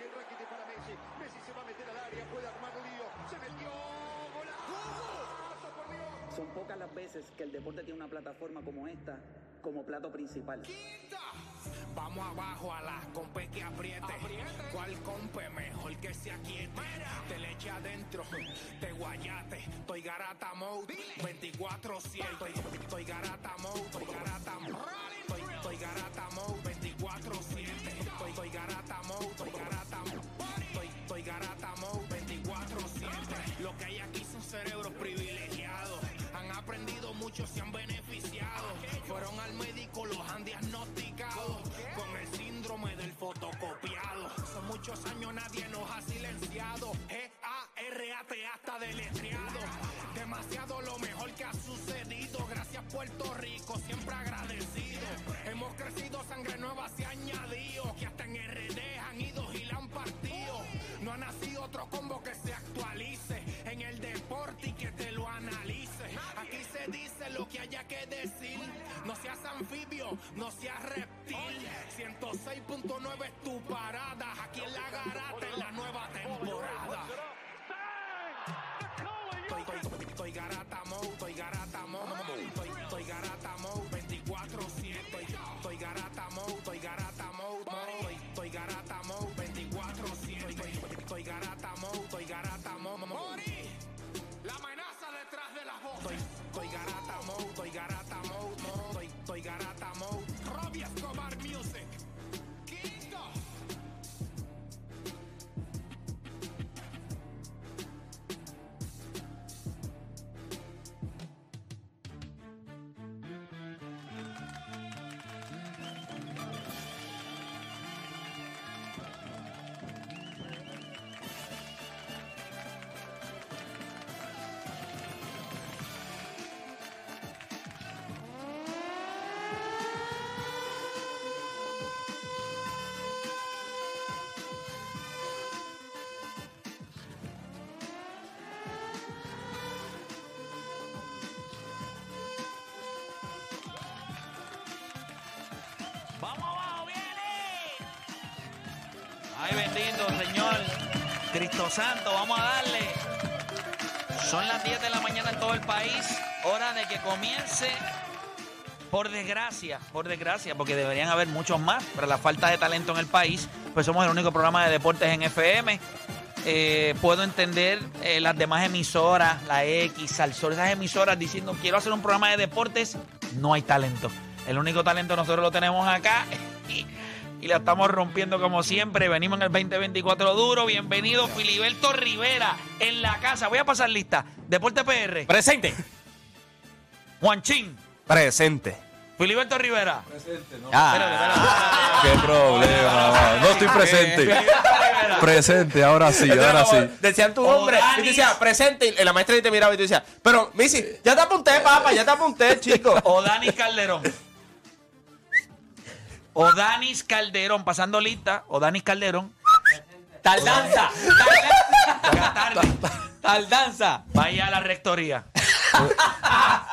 Bien Rakitic para Messi. Messi se va a meter al área, puede armar lío. Se metió. ¡Golazo, por Dios! Son pocas las veces que el deporte tiene una plataforma como esta como plato principal. Vamos abajo a la compe que apriete. ¿Cuál compe mejor que se aquiete? Te le eche adentro, te guayate. Estoy garata mode, 24-7. Estoy, estoy garata mode, estoy garata mode. Estoy, estoy garata mode, 24-7. Estoy, estoy garata médico, los han diagnosticado con el síndrome del fotocopiado. Son muchos años, nadie nos ha silenciado. G-A-R-A-T hasta deletreado. Demasiado lo mejor que ha sucedido. Gracias, Puerto Rico, siempre agradecido. Hemos crecido, sangre nueva se ha añadido. Anfibio, no seas reptil. 106.9 es tu parada. Aquí Ay, bendito, Señor. Cristo Santo, vamos a darle. Son las 10 de la mañana en todo el país. Hora de que comience. Por desgracia, por desgracia, porque deberían haber muchos más, pero la falta de talento en el país, pues somos el único programa de deportes en FM. Eh, puedo entender eh, las demás emisoras, la X, Salsor, esas emisoras diciendo quiero hacer un programa de deportes, no hay talento. El único talento nosotros lo tenemos acá y, la estamos rompiendo como siempre. Venimos en el 2024 duro. Bienvenido Filiberto Rivera en la casa. Voy a pasar lista. Deporte PR. Presente. Juanchín. Presente. Filiberto Rivera. Ah, Qué problema. No estoy presente. Presente, ahora sí, ahora sí. Decían tu nombre y te decía presente y la maestra te miraba y te decía, pero Missy, ya te apunté, papá, ya te apunté, chico. O Danis Calderón. O Danis Calderón. Pasando lista. O Danis Calderón. Tardanza. Tarde. Tardanza. Vaya a la rectoría.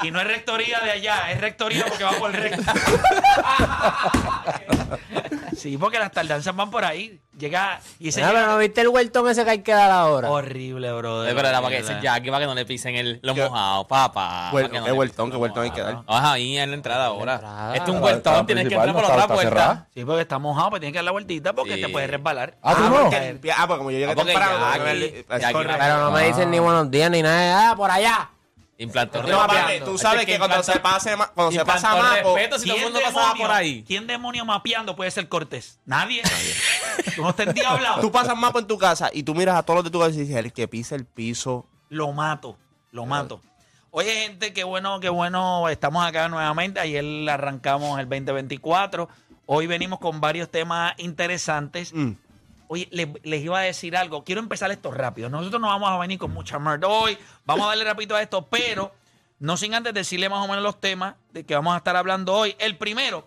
Y no es rectoría de allá, es rectoría porque va por el recto. Sí, porque las tardanzas van por ahí. Llega y se Ah, pero ¿no viste el vueltón ese que hay que dar ahora? Horrible, bro. Es verdad, para que ese Jackie, para que no le pisen el, los mojados, papá. Para que no vueltón, los vueltón hay que dar. Vas ahí en la entrada ahora. entrada. Este es un vueltón, tienes que entrar por no la otra está puerta. cerrada. Sí, porque está mojado, pues tienes que dar la vueltita porque Sí. te puedes resbalar. Ah, tú no. porque, ah, porque como yo llegué Ah, temprano, no. Pero no me dicen ni buenos días ni nada. Ah, por allá. Implantó No, tú Es sabes que cuando implantó- se pase cuando se pasa mapo, respeto si todo el mundo pasaba demonio- por ahí. ¿Quién demonio mapeando puede ser Cortés? Nadie. Tú no estás endiablado. tú pasas mapo en tu casa y tú miras a todos los de tu casa y dices, el que pisa el piso. Lo mato, lo mato. Oye, gente, qué bueno, qué bueno. Estamos acá nuevamente. Ayer arrancamos el 2024. Hoy venimos con varios temas interesantes. Mm. Oye, le- les, iba a decir algo. Quiero empezar esto rápido. Nosotros no vamos a venir con mucha merda hoy. Vamos a darle rapidito a esto, pero no sin antes decirle más o menos los temas de que vamos a estar hablando hoy. El primero,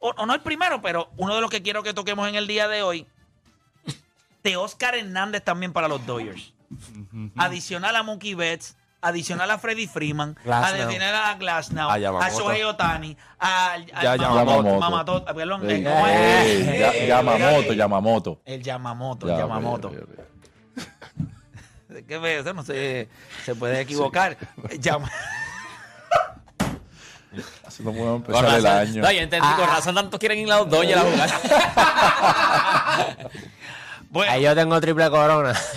o, o no el primero, pero uno de los que quiero que toquemos en el día de hoy, de Oscar Hernández también para los Dodgers. Adicional a Mookie Betts, adicional a Freddy Freeman, adicional a Glasnow, A a. Shohei Otani, al, al Ya, Yamamoto. Mamamoto, perdón, Ey, eh, ¿cómo es? ey, Eh, ya- eh, Yamamoto, eh, Yamamoto. El Yamamoto, Ya, el Yamamoto. ok. ¿Qué? Eso no se, se puede equivocar. Llama- Así no podemos empezar el razón. año. No, yo entendí, con razón tanto quieren ir a los Dodgers a jugar. Bueno, Ahí yo tengo triple corona.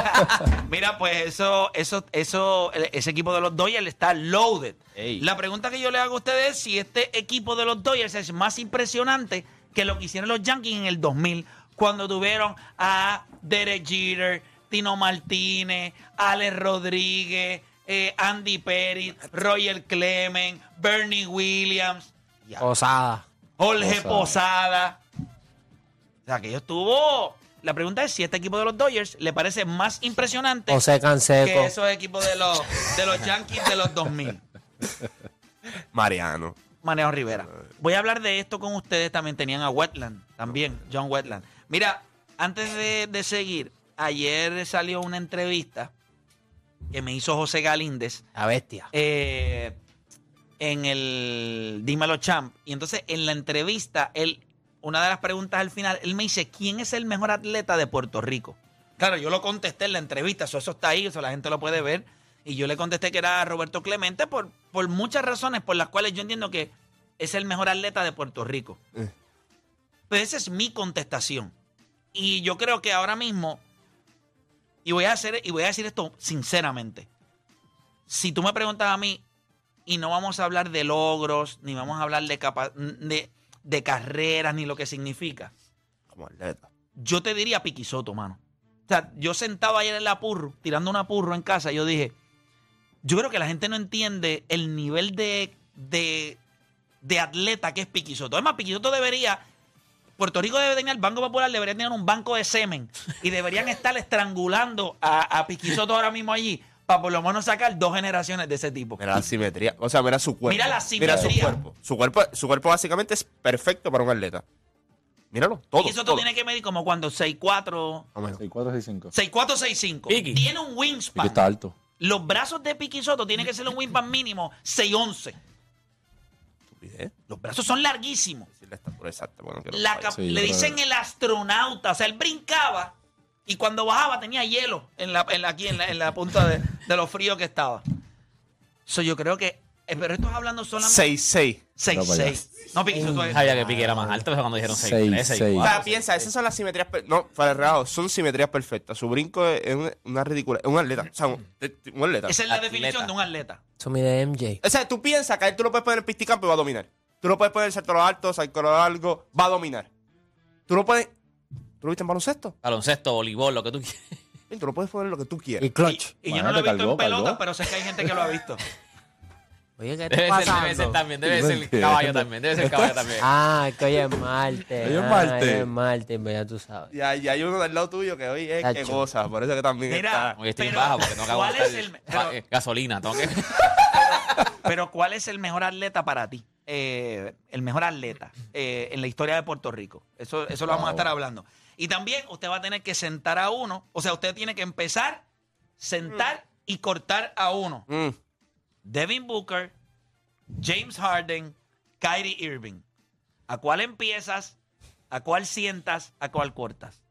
Mira, pues eso, eso, eso, ese equipo de los Dodgers está loaded. Ey. La pregunta que yo le hago a ustedes es si este equipo de los Dodgers es más impresionante que lo que hicieron los Yankees en el 2000, cuando tuvieron a Derek Jeter, Tino Martínez, Alex Rodríguez, eh, Andy Perry, Roger Clement, Bernie Williams, Posada. Jorge Posada. Posada. O sea, que yo estuvo... La pregunta es si este equipo de los Dodgers le parece más impresionante que esos equipos de los, de los Yankees de los 2000. Mariano. Manejo Rivera. Voy a hablar de esto con ustedes. También tenían a Wetland, también, John Wetland. Mira, antes de, de seguir, ayer salió una entrevista que me hizo José Galíndez La bestia. eh, en el Dímelo Champ. Y entonces en la entrevista, él, una de las preguntas al final, él me dice, ¿quién es el mejor atleta de Puerto Rico? Claro, yo lo contesté en la entrevista, eso, eso está ahí, eso la gente lo puede ver. Y yo le contesté que era Roberto Clemente por, por muchas razones por las cuales yo entiendo que es el mejor atleta de Puerto Rico. Eh. Pero esa es mi contestación. Y yo creo que ahora mismo, y voy a hacer, y voy a decir esto sinceramente. Si tú me preguntas a mí, y no vamos a hablar de logros, ni vamos a hablar de, capa- de, de carreras, ni lo que significa. Como atleta. Yo te diría Piquisoto, mano. O sea, yo sentado ayer en la purro, tirando una purro en casa, yo dije, yo creo que la gente no entiende el nivel de, de, de atleta que es Piquisoto. Además, Piquisoto debería, Puerto Rico debe tener, el Banco Popular debería tener un banco de semen y deberían estar estrangulando a, a Piquisoto ahora mismo allí para por lo menos sacar dos generaciones de ese tipo. Mira la simetría. O sea, mira su cuerpo. Mira la Mira su simetría. cuerpo. Su cuerpo, su cuerpo básicamente es perfecto para un atleta. Míralo, todo. Piquisoto todo. tiene que medir como cuando 6'4, Más o menos. 6465. 6'4, 6'5. Piqui. Tiene un Y wingspan. está alto. Los brazos de Piquisoto tienen que ser un wingspan mínimo 6'11. Estupidez. Los brazos son larguísimos. Decir la. Bueno, que no Sí, le dicen el astronauta. O sea, él brincaba y cuando bajaba tenía hielo en la, en la- aquí en la, en la punta de, de lo frío que estaba. So, yo creo que. eh, pero esto es hablando solamente 6'6". 6'6. No, Piquisoto es. Sabía que Piqui era más alto, pero cuando dijeron 6, Seis, 3, 6, seis. O sea, piensa, esas son las simetrías. per- No, para el real, son simetrías perfectas. Su brinco es es una, una ridícula. Es un atleta. O sea, un, un atleta. Esa es la Atleta. definición de un atleta. Eso mide MJ. O sea, tú piensas que a él tú lo puedes poner en pisticampo y va a dominar. Tú lo puedes poner en salto alto, salto largo, va a dominar. Tú lo puedes. ¿Tú lo viste en baloncesto? Baloncesto, voleibol, lo que tú quieras. Tú lo puedes poner lo que tú Y quieras. clutch. Y yo no lo he visto en pelota, pero sé que hay gente que lo ha visto. Oye, ¿qué Debe ser, debe ser también, debe No ser el caballo también, debe ser el caballo también. Ah, que hoy es Marte. Hoy es Ah, Marte. hoy es Marte, ya tú sabes. Y hay, y hay uno del lado tuyo que hoy es que cosa. Por eso que también Mira, está. Hoy estoy Pero, baja porque ¿cuál aguantar es el- pero- eh, gasolina. Tengo que... Pero ¿cuál es el mejor atleta para ti? Eh, el mejor atleta eh, en la historia de Puerto Rico. Eso, eso lo vamos a estar hablando. Y también usted va a tener que sentar a uno. O sea, usted tiene que empezar, sentar y cortar a uno. Mm. Devin Booker, James Harden, Kyrie Irving. ¿A cuál empiezas? ¿A cuál sientas? ¿A cuál cortas?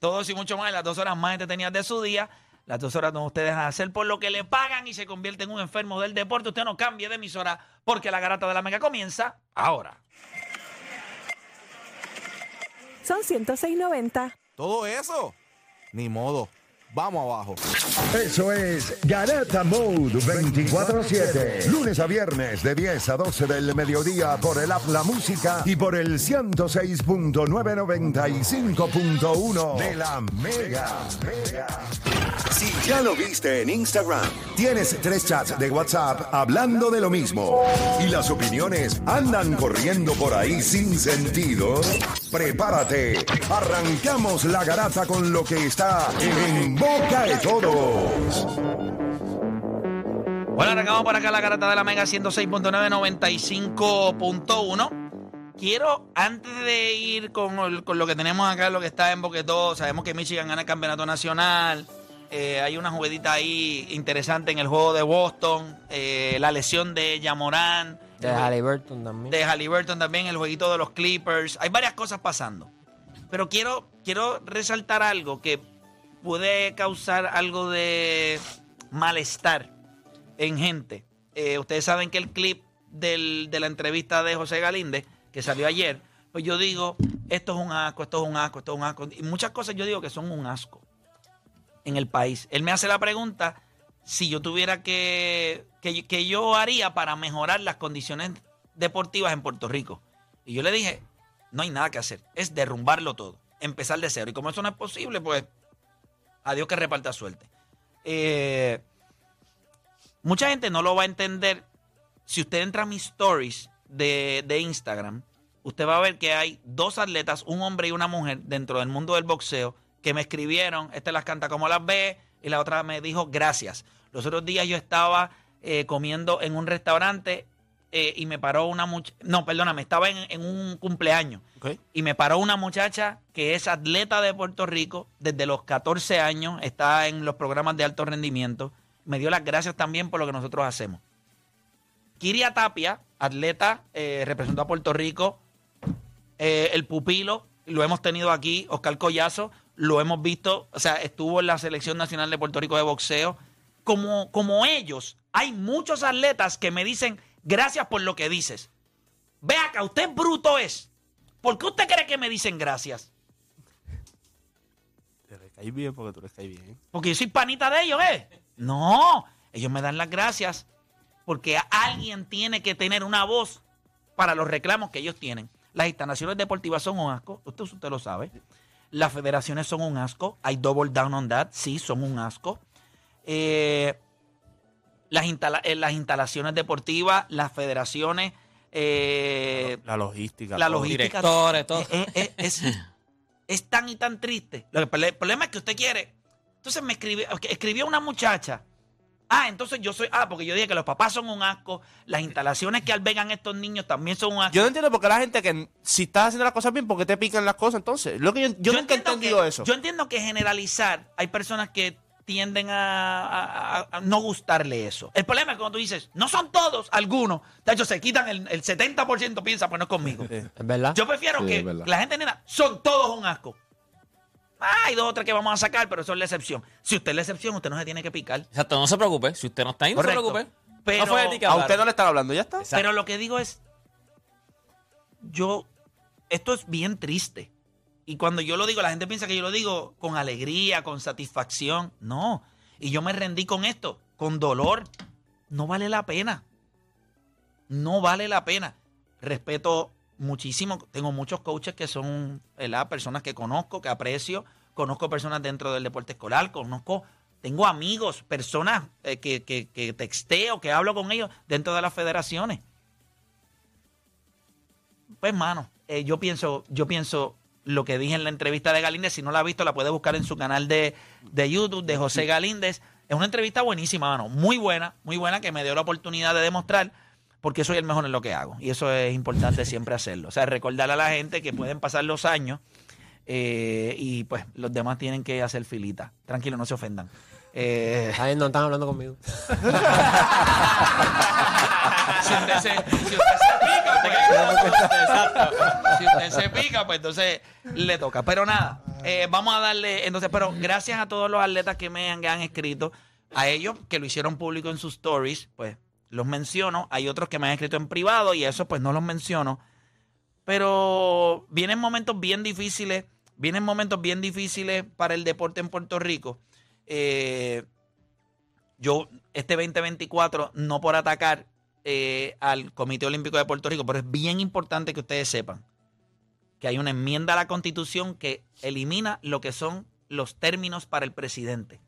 Todos y mucho más en las dos horas más entretenidas de su día. Las dos horas donde ustedes dejan de hacer por lo que le pagan y se convierte en un enfermo del deporte. Usted no cambie de emisora porque la garata de la mega comienza ahora. Son 106.90. Todo eso. Ni modo. Vamos abajo. Eso es Garata Mode 24-7. Lunes a viernes de 10 a 12 del mediodía por el App La Música y por el 106.995.1 de la Mega. Si ya lo viste en Instagram, tienes tres chats de WhatsApp hablando de lo mismo y las opiniones andan corriendo por ahí sin sentido, prepárate. Arrancamos la garata con lo que está en boca de todos. Bueno, arrancamos por acá la garata de la Mega 106.9, 95.1. Quiero, antes de ir con, el- con lo que tenemos acá, lo que está en Boquetó, sabemos que Michigan gana el campeonato nacional. Eh, hay una juguetita ahí interesante en el juego de Boston. eh, la lesión de Yamorán. De Halliburton también. De Halliburton también, el jueguito de los Clippers. Hay varias cosas pasando. Pero quiero, quiero resaltar algo que puede causar algo de malestar en gente. Eh, ustedes saben que el clip de la entrevista de José Galíndez, que salió ayer, pues yo digo, esto es un asco, esto es un asco, esto es un asco. Y muchas cosas yo digo que son un asco en el país. Él me hace la pregunta si yo tuviera que, que, que yo haría para mejorar las condiciones deportivas en Puerto Rico. Y yo le dije, no hay nada que hacer, es derrumbarlo todo, empezar de cero. Y como eso no es posible, pues adiós que reparta suerte. Eh, mucha gente no lo va a entender. Si usted entra a mis stories de, de Instagram, usted va a ver que hay dos atletas, un hombre y una mujer, dentro del mundo del boxeo, que me escribieron, este las canta como las ve, y la otra me dijo gracias. Los otros días yo estaba eh, comiendo en un restaurante eh, y me paró una muchacha, no, perdóname, estaba en, en un cumpleaños y me paró una muchacha que es atleta de Puerto Rico desde los 14 años, está en los programas de alto rendimiento. Me dio las gracias también por lo que nosotros hacemos. Kiria Tapia, atleta, eh, representó a Puerto Rico. Eh, el pupilo, lo hemos tenido aquí, Oscar Collazo, lo hemos visto, o sea, estuvo en la Selección Nacional de Puerto Rico de Boxeo. Como, como ellos, hay muchos atletas que me dicen, gracias por lo que dices. Ve acá, usted bruto es. ¿Por qué usted cree que me dicen gracias? Te recaes bien porque tú les caes bien. Porque yo soy panita de ellos, ¿eh? No, ellos me dan las gracias porque alguien tiene que tener una voz para los reclamos que ellos tienen. Las instalaciones deportivas son un asco, usted, usted lo sabe. Las federaciones son un asco. Hay double down on that, sí, son un asco. Eh, las, instala- eh, las instalaciones deportivas, las federaciones, eh, La logística. la logística. Directores, todo. Es, es- es- es tan y tan triste. Lo que- el problema es que usted quiere. Entonces me escribió, escribió una muchacha. Ah, entonces yo soy. Ah, porque yo dije que los papás son un asco. Las instalaciones que albergan estos niños también son un asco. Yo no entiendo por qué la gente que si estás haciendo las cosas bien, ¿por qué te pican las cosas entonces? Lo que yo, yo nunca he entiendo entendido que- eso. Yo entiendo que generalizar, hay personas que tienden a, a- a- a no gustarle eso. El problema es cuando tú dices, no son todos, algunos. De hecho, se quitan el, el 70%, piensa, pues no es conmigo. Sí. ¿Es verdad? Yo prefiero Sí, que la gente nena, son todos un asco. Ah, hay dos o tres que vamos a sacar, pero eso es la excepción. Si usted es la excepción, usted no se tiene que picar. Exacto, no se preocupe. Si usted no está ahí, no Correcto. se preocupe. Pero- no fue de ti que A usted no le están hablando, ya está. Exacto. Pero lo que digo es, yo, esto es bien triste. Y cuando yo lo digo, la gente piensa que yo lo digo con alegría, con satisfacción. No. Y yo me rendí con esto, con dolor. No vale la pena. No vale la pena. Respeto muchísimo. Tengo muchos coaches que son ¿verdad? personas que conozco, que aprecio. Conozco personas dentro del deporte escolar. Conozco, tengo amigos, personas eh, que, que, que texteo, que hablo con ellos dentro de las federaciones. Pues, mano, eh, yo pienso, yo pienso lo que dije en la entrevista de Galíndez. Si no la ha visto, la puede buscar en su canal de, de YouTube de José Galíndez. Es una entrevista buenísima, mano. Muy buena, muy buena, que me dio la oportunidad de demostrar porque soy el mejor en lo que hago. Y eso es importante siempre hacerlo. O sea, recordarle a la gente que pueden pasar los años eh, y pues los demás tienen que hacer filita. Tranquilo, no se ofendan. Eh, no están hablando conmigo. si usted se, si usted se pica, pues, si usted se pica, pues entonces le toca. Pero nada, eh, vamos a darle, entonces, pero gracias a todos los atletas que me han, que han escrito, a ellos que lo hicieron público en sus stories, pues los menciono. Hay otros que me han escrito en privado y eso pues no los menciono. Pero vienen momentos bien difíciles, vienen momentos bien difíciles para el deporte en Puerto Rico. Eh, yo, este 2024, no por atacar eh, al Comité Olímpico de Puerto Rico, pero es bien importante que ustedes sepan que hay una enmienda a la Constitución que elimina lo que son los términos para el presidente.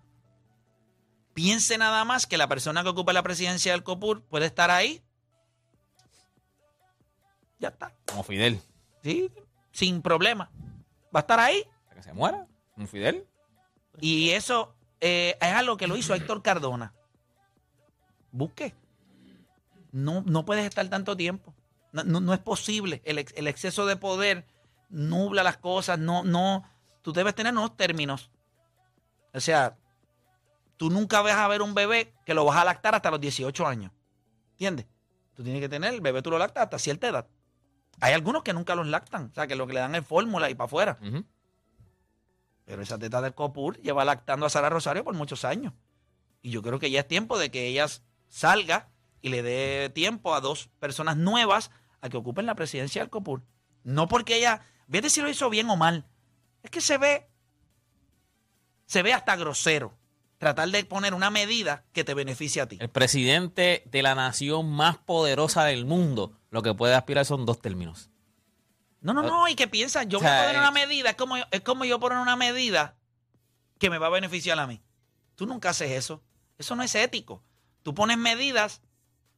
Piense nada más que la persona que ocupa la presidencia del COPUR puede estar ahí. Ya está. Como Fidel. Sí, sin problema. Va a estar ahí. Hasta que se muera. Como Fidel. Y eso eh, es algo que lo hizo Héctor Cardona. Busque. No, no puedes estar tanto tiempo. No, no- no es posible. El, ex- el exceso de poder nubla las cosas. No, no. Tú debes tener unos términos. O sea, tú nunca vas a ver un bebé que lo vas a lactar hasta los 18 años. ¿Entiendes? Tú tienes que tener, el bebé tú lo lactas hasta cierta edad. Hay algunos que nunca los lactan, o sea, que lo que le dan es fórmula y para afuera. Pero esa teta del Copur lleva lactando a Sara Rosario por muchos años. Y yo creo que ya es tiempo de que ella salga y le dé tiempo a dos personas nuevas a que ocupen la presidencia del Copur. No porque ella, fíjate si lo hizo bien o mal. Es que se ve, se ve hasta grosero tratar de poner una medida que te beneficie a ti. El presidente de la nación más poderosa del mundo, lo que puede aspirar son dos términos. No, no, no, y que piensa, yo O voy a poner una medida, es como, es como yo poner una medida que me va a beneficiar a mí. Tú nunca haces eso. Eso no es ético. Tú pones medidas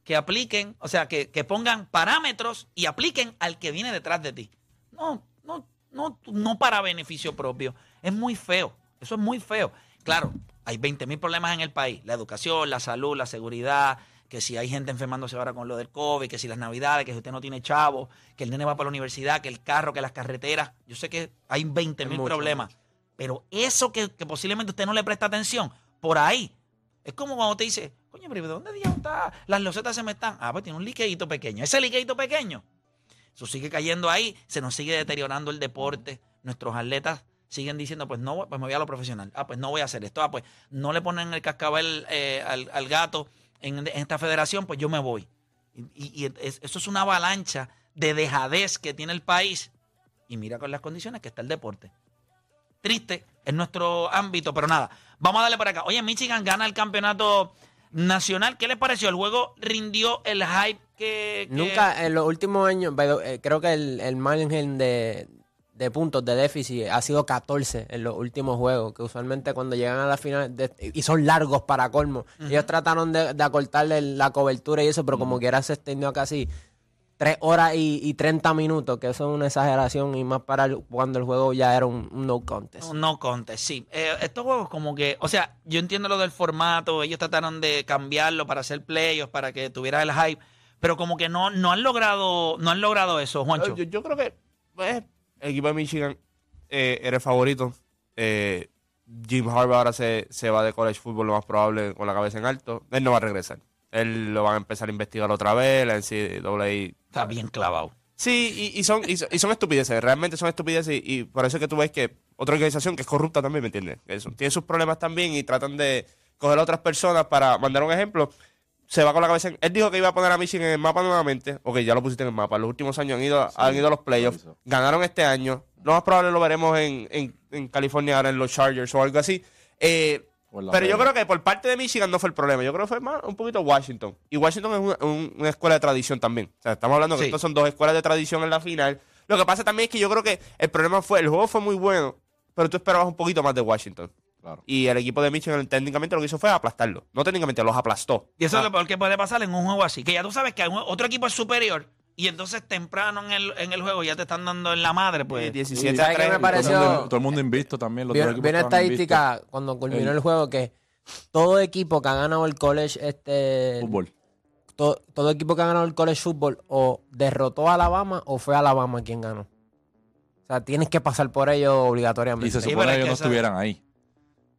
que apliquen, o sea, que, que pongan parámetros y apliquen al que viene detrás de ti. No, no, no, no para beneficio propio. Es muy feo. Eso es muy feo. Claro, hay 20 mil problemas en el país. La educación, la salud, la seguridad, que si hay gente enfermándose ahora con lo del COVID, que si las navidades, que si usted no tiene chavo, que el nene va para la universidad, que el carro, que las carreteras. Yo sé que hay 20 mil mucho, problemas. Pero eso que, que posiblemente usted no le presta atención, por ahí. Es como cuando te dice, coño, pero ¿de dónde diablos está? Las losetas se me están. Ah, pues tiene un liqueíto pequeño. Ese liqueíto pequeño, eso sigue cayendo ahí, se nos sigue deteriorando el deporte. Nuestros atletas siguen diciendo, pues no, pues me voy a lo profesional. Ah, pues no voy a hacer esto. Ah, pues no le ponen el cascabel eh, al, gato en, esta federación, pues yo me voy. Y, y- y es- eso es una avalancha de dejadez que tiene el país. Y mira con las condiciones que está el deporte. Triste en nuestro ámbito, pero nada. Vamos a darle para acá. Oye, Michigan gana el campeonato nacional. ¿Qué les pareció? ¿El juego rindió el hype que... que- Nunca, en los últimos años, eh, creo que el, el margen de, de puntos de déficit ha sido 14 en los últimos juegos, que usualmente cuando llegan a la final, de- y son largos para colmo, ellos trataron de, de acortarle la cobertura y eso, pero como quiera se extendió a casi 3 horas y, y 30 minutos, que eso es una exageración, y más para el- cuando el juego ya era un, un no contest. Un No contest, sí. Eh, estos juegos como que, o sea, yo entiendo lo del formato, ellos trataron de cambiarlo para hacer playoffs, para que tuviera el hype, pero como que no, no han logrado, no han logrado eso, Juancho. Yo, yo creo que pues, el equipo de Michigan eh, era el favorito. Eh, Jim Harbaugh ahora se, se va de college football, lo más probable, con la cabeza en alto. Él no va a regresar. Él lo van a empezar a investigar otra vez. La NCAA Está bien clavado. Sí, y, y son, y, son- y son estupideces, realmente son estupideces y, y por eso es que tú ves que otra organización que es corrupta también, ¿me entiendes? Eso, tiene sus problemas también y tratan de coger a otras personas para mandar un ejemplo. Se va con la cabeza en... Él dijo que iba a poner a Michigan en el mapa nuevamente. Ok, ya lo pusiste en el mapa. Los últimos años han ido, han ido a los playoffs. Ganaron este año. Lo más probable lo veremos en, en, en California ahora en los Chargers o algo así. Eh, Pero yo creo que por parte de Michigan no fue el problema. Yo creo que fue más un poquito Washington. Y Washington es una, un- una escuela de tradición también. O sea, estamos hablando que Sí. estos son dos escuelas de tradición en la final. Lo que pasa también es que yo creo que el problema fue, el juego fue muy bueno, pero tú esperabas un poquito más de Washington. Claro. Y el equipo de Michigan técnicamente lo que hizo fue aplastarlo. No técnicamente, los aplastó. Y eso Ah, es lo peor que puede pasar en un juego así. Que ya tú sabes que un- otro equipo es superior y entonces temprano en el, en el juego ya te están dando en la madre, pues. 17 ¿Sabes a me 3. pareció? Todo el mundo, todo el mundo invisto también. Los Vi, una estadística cuando culminó El- el juego que todo equipo que ha ganado el college este. Fútbol. to- todo equipo que ha ganado el college football o derrotó a Alabama o fue Alabama quien ganó. O sea, tienes que pasar por ello obligatoriamente. Y se supone que esa- no estuvieran ahí.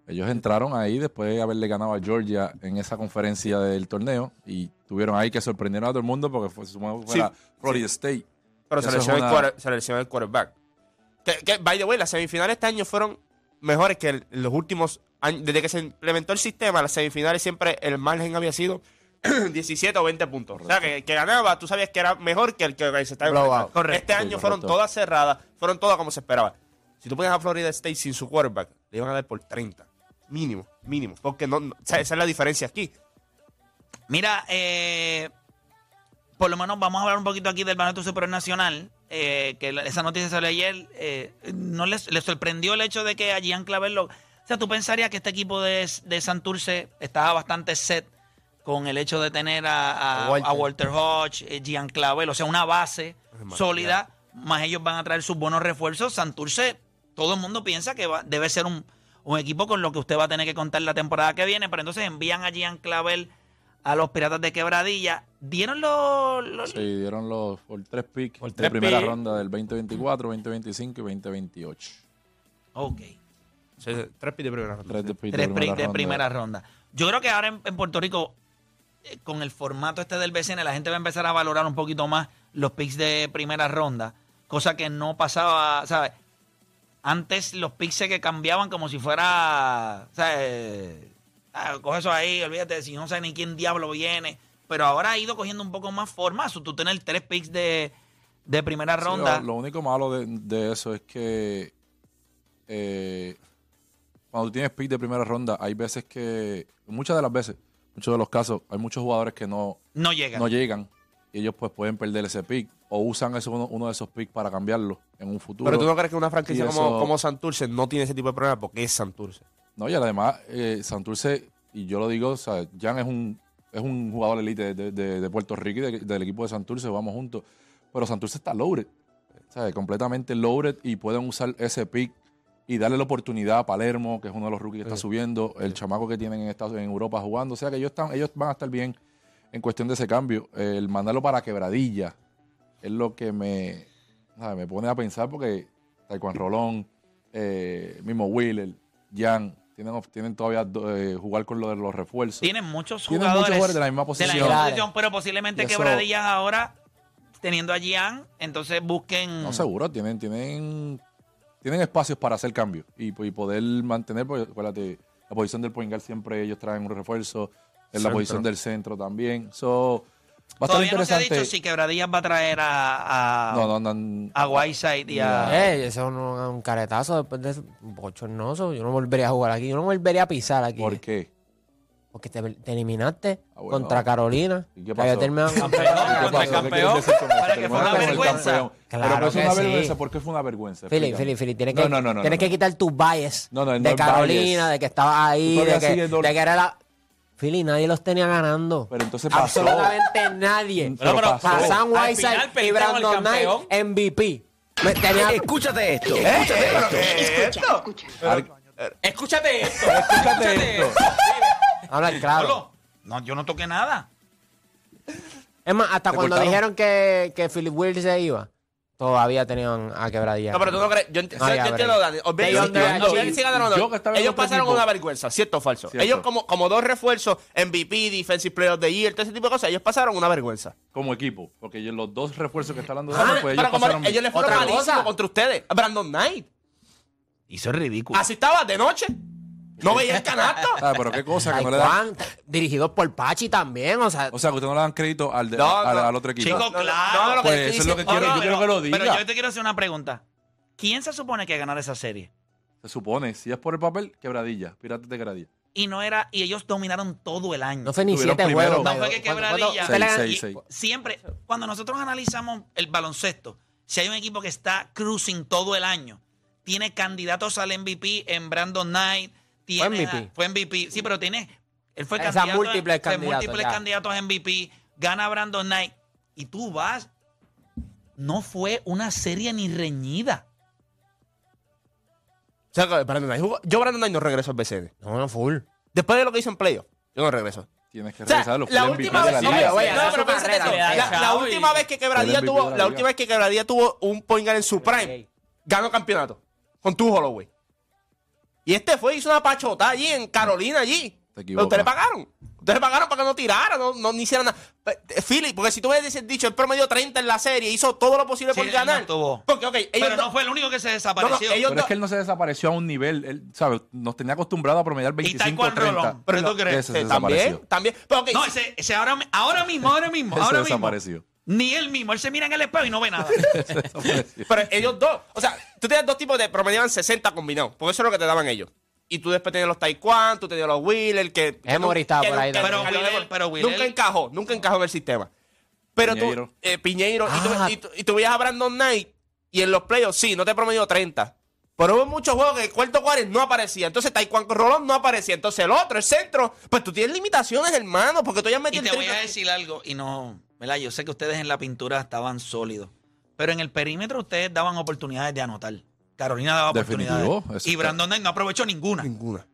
Ellos entraron ahí después de haberle ganado a Georgia en esa conferencia del torneo y tuvieron ahí que sorprendieron a todo el mundo porque fue, supone que fuera Florida State. Pero se es lesionó, una- el quarter- se lesionó el quarterback. Que, que, by the way, las semifinales este año fueron mejores que el- los últimos años. Desde que se implementó el sistema, las semifinales siempre el margen había sido 17 o 20 puntos. O sea, que, que ganaba, tú sabías que era mejor que el que se estaba. Correcto. Este Sí, año fueron todas cerradas, fueron todas como se esperaba. Si tú pones a Florida State sin su quarterback, le iban a dar por 30. Mínimo, mínimo. Porque no, no- esa es la diferencia aquí. Mira, eh, por lo menos vamos a hablar un poquito aquí del Baloncesto Superior Nacional. eh, que esa noticia salió ayer. eh, ¿No les, les sorprendió el hecho de que a Gian Clavel lo. O sea, tú pensarías que este equipo de, de Santurce estaba bastante set con el hecho de tener a, a- Walter. a Walter Hodge, eh, Gian Clavel, o sea, una base sólida. Más ellos van a traer sus buenos refuerzos. Santurce, todo el mundo piensa que va- debe ser un, un equipo con lo que usted va a tener que contar la temporada que viene, pero entonces envían a Gian Clavel a los Piratas de Quebradilla. Dieron los... los- Sí, dieron los por tres picks tres de primera ronda del 2024, 2025 y 2028. Ok. Sí, tres picks de primera ronda. Tres de pick de primera picks de ronda. primera ronda. Yo creo que ahora en, en Puerto Rico, eh, con el formato este del BCN, la gente va a empezar a valorar un poquito más los picks de primera ronda, cosa que no pasaba, ¿sabes? Antes los se que cambiaban como si fuera. Ah, coge eso ahí, olvídate, si no sé ni quién diablo viene. Pero ahora ha ido cogiendo un poco más forma. So, tú tener tres picks de, de primera ronda. lo, lo único malo de, de eso es que eh, cuando tú tienes pick de primera ronda, hay veces que, muchas de las veces, muchos de los casos, hay muchos jugadores que no, no llega. no llegan y ellos pues pueden perder ese pick o usan eso, uno, uno de esos picks para cambiarlo en un futuro. Pero tú no crees que una franquicia Y como, eso- como Santurce no tiene ese tipo de problemas porque es Santurce. No, y además, eh, Santurce, y yo lo digo, o sea, Jan es un, es un jugador elite de, de- de Puerto Rico y de- del equipo de Santurce, vamos juntos. Pero Santurce está loaded, sea, completamente loaded y pueden usar ese pick y darle la oportunidad a Palermo, que es uno de los rookies que está subiendo, el chamaco que tienen en, Estados, en Europa jugando. O sea, que ellos, están, ellos van a estar bien en cuestión de ese cambio. El mandarlo para quebradilla es lo que me, ¿sabes? me pone a pensar porque Taekwondo Rolón, eh, mismo Wheeler, Jan, tienen, tienen todavía do- eh, jugar con lo de los refuerzos. Tienen muchos Tienen jugadores, muchos jugadores de la misma de la posición. misma Claro. posición, pero posiblemente eso- quebradillas ahora, teniendo a Gian, entonces busquen... No, seguro, tienen, tienen, tienen espacios para hacer cambios y, y poder mantener, porque acuérdate, la posición del point guard siempre ellos traen un refuerzo, en la posición del centro también. So, va a estar Todavía no se ha dicho si quebradillas va a traer a, a, no, no, no, a Whiteside y a... Eh, eso no es un caretazo después de eso, bochornoso. Yo no volvería a jugar aquí. Yo no volvería a pisar aquí. ¿Por qué? Porque te, te eliminaste Ah, bueno. contra Carolina. ¿Y qué pasó? ¿Qué contra pasó? el ¿Qué campeón. Para Que fue una vergüenza. campeón. Claro Pero que una sí. vergüenza. ¿Por qué fue una vergüenza? Explícame. Philly, Philly, tienes No, que, no, no, no, tienes no. que quitar tus bias No, no, no de Carolina, bias. de que estabas ahí, de que, de que era la... Philly, nadie los tenía ganando. Pero entonces pasó. Absolutamente nadie. Pero pero Whiteside y Brandon Knight. MVP. Me- tenía- Escúchate esto. Escúchate esto. Escúchate esto. Escúchate esto. Habla claro. No, yo no toqué nada. Es más, hasta ¿Te cuando cortaron? dijeron que, que Philip Wills se iba, todavía tenían a quebradilla. No, pero tú no crees. Yo, ent- No, yo ya, entiendo. Dani. Yo entiendo. en Ellos pasaron una vergüenza, ¿cierto o falso? Cierto. Ellos, como, como dos refuerzos, MVP, Defensive Player of the Year, todo ese tipo de cosas, ellos pasaron una vergüenza. Como equipo. Porque ellos- los dos refuerzos que está hablando de Ah, pues ellos pero como pasaron. ellos le fueron Otra malísimos contra ustedes. Brandon Knight. Hizo ridículo. Así estaba de noche. No veía el canasto. Ah, pero qué cosa que no le dan. Taekwondo, dirigido por Pachi también, o sea, O sea, que ustedes no le dan crédito al, de- No, al, no. al otro equipo. Chico, claro. no, lo que Pues eso es lo que quiero, yo quiero que lo diga. Pero yo te quiero hacer una pregunta. ¿Quién se supone que ganara esa serie? Se supone, si es por el papel, quebradilla, piratas de quebradilla. Y no era, y ellos dominaron todo el año. no fue ni siete primero. juegos. No fue que ¿cuánto- quebradilla. cuánto- usted le Seis, ganó- seis, Y seis. Siempre, cuando nosotros analizamos el baloncesto, si hay un equipo que está cruising todo el año, tiene candidatos al MVP en Brandon Knight, tiene, MVP. fue MVP, sí, pero tiene, él fue candidato, múltiples fue candidatos, múltiples ya. candidatos a MVP, gana Brandon Knight, y tú vas, no fue una serie ni reñida. O sea, Brandon Knight jugó- Yo, Brandon Knight, no regreso al BCN. No, no, full. Después de lo que hizo en playoff, yo no regreso. Tienes que O sea, revisarlo. Fue la última de vez, la última vez que Fue MVP tuvo, la última vez que Quebradilla tuvo un point guard en su prime, ganó campeonato con tu Holloway. Y este fue hizo una pachota allí en Carolina allí. Te Pero ustedes le pagaron. Ustedes le pagaron para que no tirara, no, no, hicieran nada. Eh, Philly, porque si tú hubieses dicho, él promedió 30 en la serie, hizo todo lo posible Sí, por ganar. no. Porque, ok, ellos Pero no- no fue el único que se no, no, desapareció. ellos Pero no- es que él no se desapareció a un nivel, él, ¿sabes? Nos tenía acostumbrado a promediar y 25 Taekwondo 30. Rolón. ¿Pero tú crees? Ese se eh, también, desapareció. también. Pero, ok, No, ese, ese ahora, ahora mismo, ahora mismo, Ese ahora mismo. desapareció. Ni él mismo, él se mira en el espejo y no ve nada. Pero ellos dos, o sea, tú tenías dos tipos de promediaban 60 combinados, porque eso es lo que te daban ellos. Y tú después tenías los Taekwondo, tú tenías los Wheeler, que... estaba que por ahí Pero Wheeler- pero Wheeler- Nunca encajó, nunca encajó en el sistema. Pero Piñeiro. tú, eh, Piñeiro, y, tú, Ah. y, tú, y tú veías a Brandon Knight, y en los playoffs, sí, no te promedió 30. Pero hubo muchos juegos que el cuarto cuarto no aparecía. Entonces Taekwondo Rolón no aparecía. Entonces el otro, el centro, pues tú tienes limitaciones, hermano, porque tú ya y metido te voy a decir algo, y no, ¿verdad? Yo sé que ustedes en la pintura estaban sólidos, pero en el perímetro ustedes daban oportunidades de anotar. Carolina daba Definitivo, oportunidades. Y Brandon Knight no aprovechó ninguna. Ninguna.